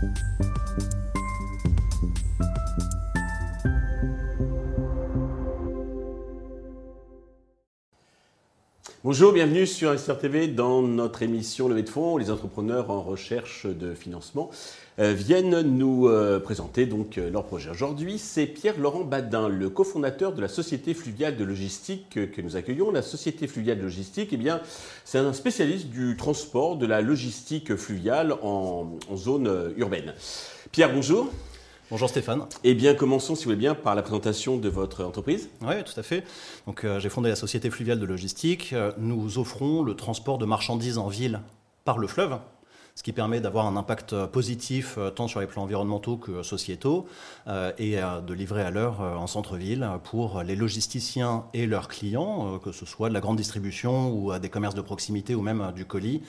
Thank you. Bonjour, bienvenue sur Investir TV dans notre émission Levée de fonds. Les entrepreneurs en recherche de financement euh, viennent nous euh, présenter donc euh, leur projet. Aujourd'hui, c'est Pierre-Laurent Badin, le cofondateur de la société fluviale de logistique que nous accueillons. La société fluviale de logistique, eh bien, c'est un spécialiste du transport de la logistique fluviale en, en zone urbaine. Pierre, bonjour. Bonjour Stéphane. Eh bien, commençons, si vous voulez bien, par la présentation de votre entreprise. Oui, tout à fait. Donc, euh, j'ai fondé la Société fluviale de logistique. Euh, nous offrons le transport de marchandises en ville par le fleuve, ce qui permet d'avoir un impact positif euh, tant sur les plans environnementaux que sociétaux et de livrer à l'heure en centre-ville pour les logisticiens et leurs clients, que ce soit de la grande distribution ou à des commerces de proximité ou même du colis,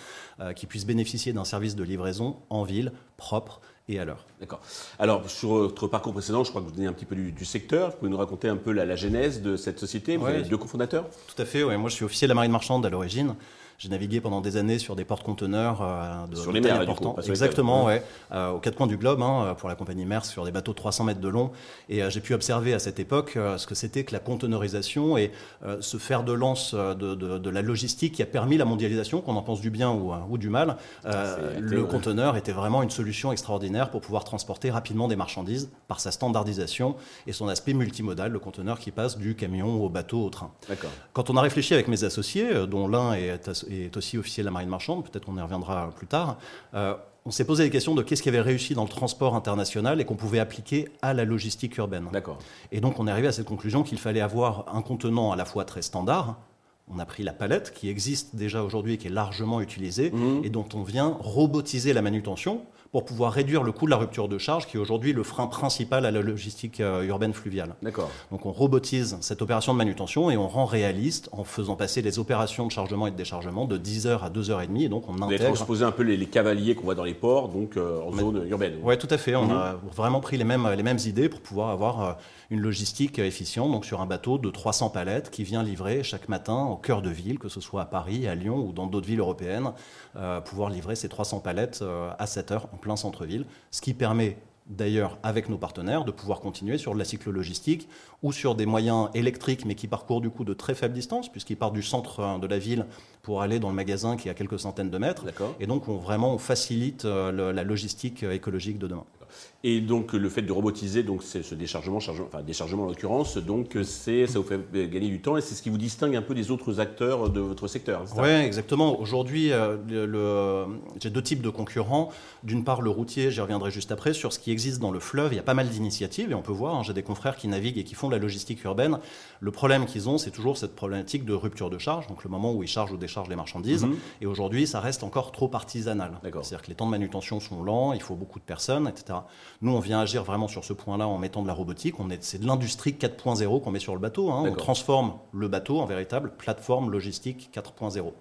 qui puissent bénéficier d'un service de livraison en ville propre et l'heure. D'accord. Alors, sur votre parcours précédent, je crois que vous donnez un petit peu du, secteur. Vous pouvez nous raconter un peu la, la genèse de cette société Vous avez deux cofondateurs? Tout à fait, ouais. Moi, je suis officier de la marine marchande à l'origine. J'ai navigué pendant des années sur des porte-conteneurs euh, de sur les mers, Exactement, ouais. Euh, aux quatre coins du globe, hein, pour la compagnie Mers, sur des bateaux de 300 mètres de long. Et euh, j'ai pu observer à cette époque ce que c'était que la conteneurisation et ce fer de lance de, de, la logistique qui a permis la mondialisation, qu'on en pense du bien ou, ou du mal. le conteneur était vraiment une solution extraordinaire pour pouvoir transporter rapidement des marchandises par sa standardisation et son aspect multimodal, le conteneur qui passe du camion au bateau au train. Quand on a réfléchi avec mes associés, dont l'un est est aussi officier de la marine marchande, peut-être qu'on y reviendra plus tard, euh, on s'est posé des questions de qu'est-ce qui avait réussi dans le transport international et qu'on pouvait appliquer à la logistique urbaine. D'accord. Et donc on est arrivé à cette conclusion qu'il fallait avoir un contenant à la fois très standard, on a pris la palette qui existe déjà aujourd'hui et qui est largement utilisée mmh. et dont on vient robotiser la manutention pour pouvoir réduire le coût de la rupture de charge, qui est aujourd'hui le frein principal à la logistique euh, urbaine fluviale. D'accord. Donc on robotise cette opération de manutention et on rend réaliste en faisant passer les opérations de chargement et de déchargement de 10 heures à 2 heures et demie. Et donc on intègre... Vous transposé un peu les, cavaliers qu'on voit dans les ports, donc euh, en zone urbaine. Oui, tout à fait. On mhm. a vraiment pris les mêmes, les mêmes idées pour pouvoir avoir euh, une logistique efficiente, donc sur un bateau de 300 palettes qui vient livrer chaque matin au cœur de ville, que ce soit à Paris, à Lyon ou dans d'autres villes européennes, pouvoir livrer ces 300 palettes à 7 heures en plein centre-ville ce qui permet d'ailleurs avec nos partenaires de pouvoir continuer sur de la cyclo-logistique ou sur des moyens électriques mais qui parcourent du coup de très faibles distances puisqu'ils partent du centre euh, de la ville pour aller dans le magasin qui est à quelques centaines de mètres. Et donc on, vraiment on facilite euh, la logistique euh, écologique de demain. Et donc le fait de robotiser donc c'est ce déchargement, enfin déchargement en l'occurrence, donc c'est ça vous fait gagner du temps et c'est ce qui vous distingue un peu des autres acteurs de votre secteur. Oui, exactement. Aujourd'hui, euh, j'ai deux types de concurrents. D'une part le routier, j'y reviendrai juste après. Sur ce qui existe dans le fleuve, il y a pas mal d'initiatives et on peut voir. Hein, j'ai des confrères qui naviguent et qui font de la logistique urbaine. Le problème qu'ils ont, c'est toujours cette problématique de rupture de charge, donc le moment où ils chargent ou déchargent les marchandises. Mhm. Et aujourd'hui, ça reste encore trop artisanal. C'est-à-dire que les temps de manutention sont lents, il faut beaucoup de personnes, etc. Nous, on vient agir vraiment sur ce point-là en mettant de la robotique. c'est de l'industrie 4.0 qu'on met sur le bateau. Hein. On transforme le bateau en véritable plateforme logistique 4.0.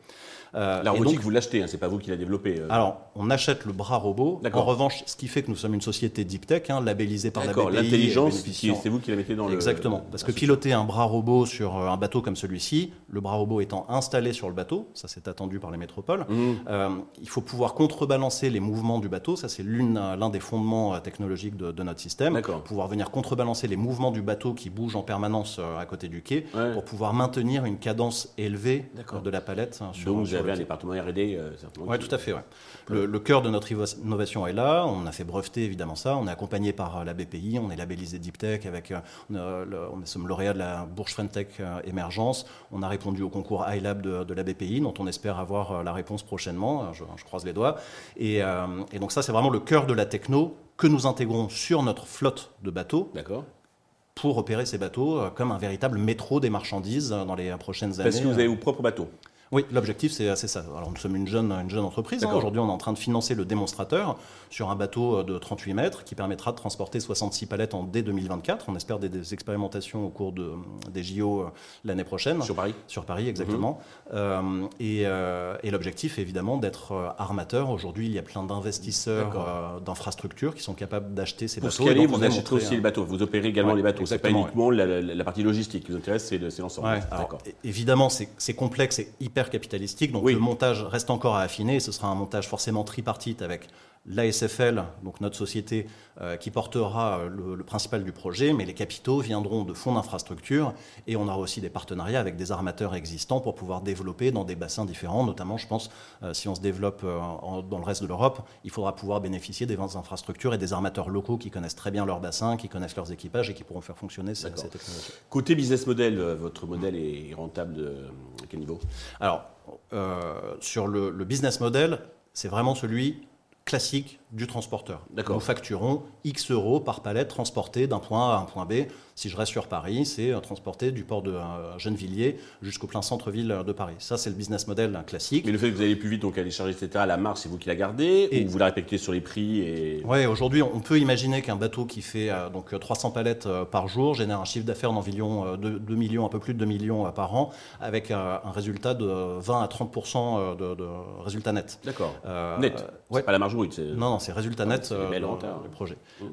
Euh, la robotique, vous l'achetez, hein, c'est pas vous qui la développez. Euh. Alors, on achète le bras robot. En revanche, ce qui fait que nous sommes une société deep tech, hein, labellisée par la BPI. l'intelligence, c'est vous qui la mettez dans le. Exactement. Parce que piloter un bras robot sur euh, un bateau comme celui-ci, le bras robot étant installé sur le bateau, ça c'est attendu par les métropoles, mmh. il faut pouvoir contrebalancer les mouvements du bateau. Ça, c'est l'un des fondements technologiques de, notre système. Pouvoir venir contrebalancer les mouvements du bateau qui bouge en permanence à côté du quai pour pouvoir maintenir une cadence élevée de la palette hein, sur, avez un département R&D, euh, Oui, tout à fait. Le, cœur de notre innovation est là. On a fait breveter évidemment ça. On est accompagné par euh, la BPI. On est labellisé Deep Tech avec. Euh, on, sommes lauréat de la Bourse French Tech Émergence. On a répondu au concours iLab de, de, la BPI, dont on espère avoir la réponse prochainement. Je, croise les doigts. Et, et donc ça, c'est vraiment le cœur de la techno que nous intégrons sur notre flotte de bateaux. D'accord pour opérer ces bateaux comme un véritable métro des marchandises dans les prochaines années. Parce que vous avez vos propres bateaux oui, l'objectif c'est ça. Alors nous sommes une jeune, une jeune entreprise. Hein. Aujourd'hui, on est en train de financer le démonstrateur sur un bateau euh, de 38 mètres qui permettra de transporter 66 palettes en dès 2024. On espère des, expérimentations au cours de, des JO euh, l'année prochaine. Sur Paris Sur Paris, exactement. Mhm. Euh, et, et l'objectif évidemment d'être armateur. Aujourd'hui, il y a plein d'investisseurs d'infrastructures qui sont capables d'acheter ces bateaux. Pour ce vous achèterez aussi les bateaux. Vous opérez également les bateaux. C'est pas uniquement la, partie logistique qui vous intéresse, c'est l'ensemble. évidemment, c'est complexe, c'est hyper capitalistique. Donc le montage reste encore à affiner. ce sera un montage forcément tripartite avec l'ASFL, donc notre société euh, qui portera euh, le, principal du projet, mais les capitaux viendront de fonds d'infrastructure et on aura aussi des partenariats avec des armateurs existants pour pouvoir développer dans des bassins différents, notamment je pense euh, si on se développe dans le reste de l'Europe, il faudra pouvoir bénéficier des infrastructures et des armateurs locaux qui connaissent très bien leurs bassins, qui connaissent leurs équipages et qui pourront faire fonctionner cette, technologie. Côté business model, votre modèle est rentable de quel niveau? Alors, sur le, le business model, c'est vraiment celui classique du transporteur. Nous facturons X euros par palette transportée d'un point A à un point B. Si je reste sur Paris, c'est euh, transporter du port de euh, Gennevilliers jusqu'au plein centre-ville de Paris. Ça, c'est le business model classique. Mais le fait que vous allez plus vite, donc aller charger, etc., la marge, c'est vous qui la gardez et ou vous la respectez sur les prix et... Oui, aujourd'hui, on peut imaginer qu'un bateau qui fait euh, donc 300 palettes par jour génère un chiffre d'affaires d'environ 2, millions, un peu plus de 2 millions par an, avec un, résultat de 20 à 30 de, de, résultat net. D'accord. net ouais. pas la marge Non, non, c'est résultat net du projet. Mmh.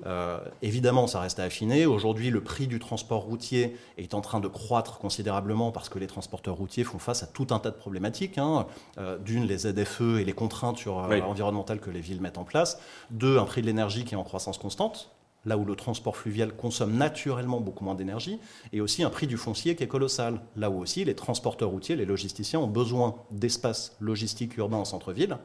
évidemment, ça reste à affiner. Aujourd'hui, le prix du du transport routier est en train de croître considérablement parce que les transporteurs routiers font face à tout un tas de problématiques. Hein. Euh, d'une, les ZFE et les contraintes sur, euh, environnementales que les villes mettent en place. Deux, un prix de l'énergie qui est en croissance constante là où le transport fluvial consomme naturellement beaucoup moins d'énergie, et aussi un prix du foncier qui est colossal, là où aussi les transporteurs routiers, les logisticiens ont besoin d'espace logistique urbain en centre-ville.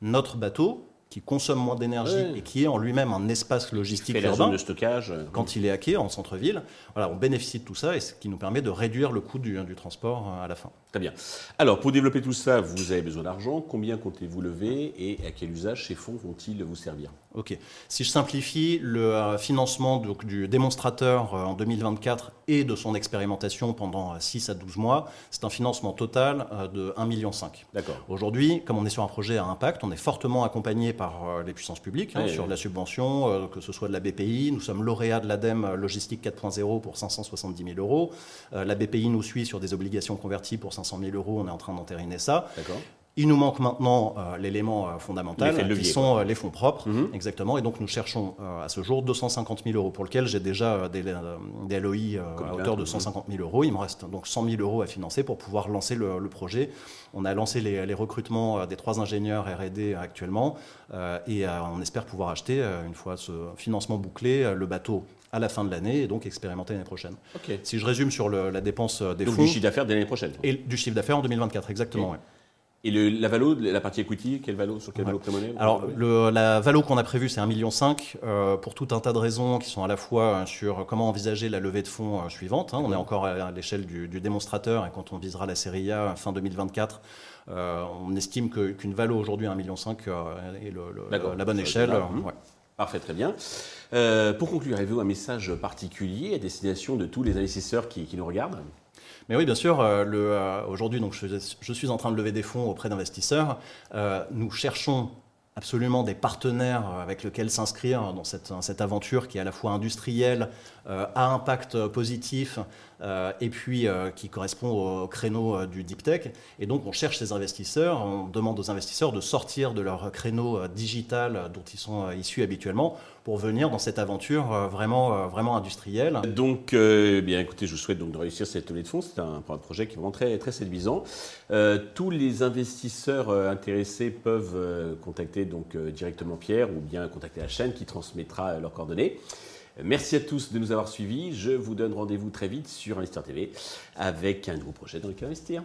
Notre bateau, qui consomme moins d'énergie et qui est en lui-même un espace logistique urbain. de stockage. Euh, quand il est hacké en centre-ville, voilà, on bénéficie de tout ça et ce qui nous permet de réduire le coût du, du transport euh, à la fin. Très bien. Alors, pour développer tout ça, vous avez besoin d'argent. Combien comptez-vous lever et à quel usage ces fonds vont-ils vous servir? Ok. Si je simplifie, le euh, financement donc, du démonstrateur en 2024 et de son expérimentation pendant 6 à 12 mois, c'est un financement total de 1,5 million. D'accord. Aujourd'hui, comme on est sur un projet à impact, on est fortement accompagné par euh, les puissances publiques hein, sur la subvention, euh, que ce soit de la BPI. Nous sommes lauréats de l'ADEME euh, Logistique 4.0 pour 570 000 euros. la BPI nous suit sur des obligations converties pour 500 000 euros. On est en train d'entériner ça. Il nous manque maintenant l'élément fondamental, qui sont les fonds propres, mhm. exactement. Et donc nous cherchons à ce jour 250 000 euros, pour lequel j'ai déjà des, des LOI à hauteur de 150 000 euros. Il me reste donc 100 000 euros à financer pour pouvoir lancer le projet on a lancé les, recrutements euh, des trois ingénieurs R&D actuellement euh, et euh, on espère pouvoir acheter, une fois ce financement bouclé, le bateau à la fin de l'année et donc expérimenter l'année prochaine. Si je résume sur la dépense des donc fonds... du chiffre d'affaires de l'année prochaine. Et du chiffre d'affaires en 2024, exactement. Et la valo, la partie equity, quelle valo, sur quelle valo Alors, la valo qu'on a prévue, c'est 1,5 million euh, pour tout un tas de raisons qui sont à la fois euh, sur comment envisager la levée de fonds euh, suivante. Hein. On est encore à l'échelle du, démonstrateur et quand on visera la série A fin 2024, on estime qu'une valo aujourd'hui à 1,5 million est la bonne échelle. Parfait, très bien. pour conclure, avez-vous un message particulier à destination de tous les investisseurs qui nous regardent? Mais oui, bien sûr, euh, euh, aujourd'hui, donc, je, suis en train de lever des fonds auprès d'investisseurs. Euh, nous cherchons absolument des partenaires avec lesquels s'inscrire dans cette, cette, aventure qui est à la fois industrielle, à impact positif, et puis qui correspond au créneau du deep tech. Et donc on cherche ces investisseurs, on demande aux investisseurs de sortir de leur créneau digital dont ils sont issus habituellement pour venir dans cette aventure euh, vraiment, euh, vraiment industrielle. Donc, euh, bien écoutez, je vous souhaite donc de réussir cette levée de fonds. C'est un, projet qui est vraiment très, très séduisant. tous les investisseurs intéressés peuvent donc directement Pierre ou bien contacter la chaîne qui transmettra leurs coordonnées. Merci à tous de nous avoir suivis. Je vous donne rendez-vous très vite sur Investir TV avec un nouveau projet dans lequel investir.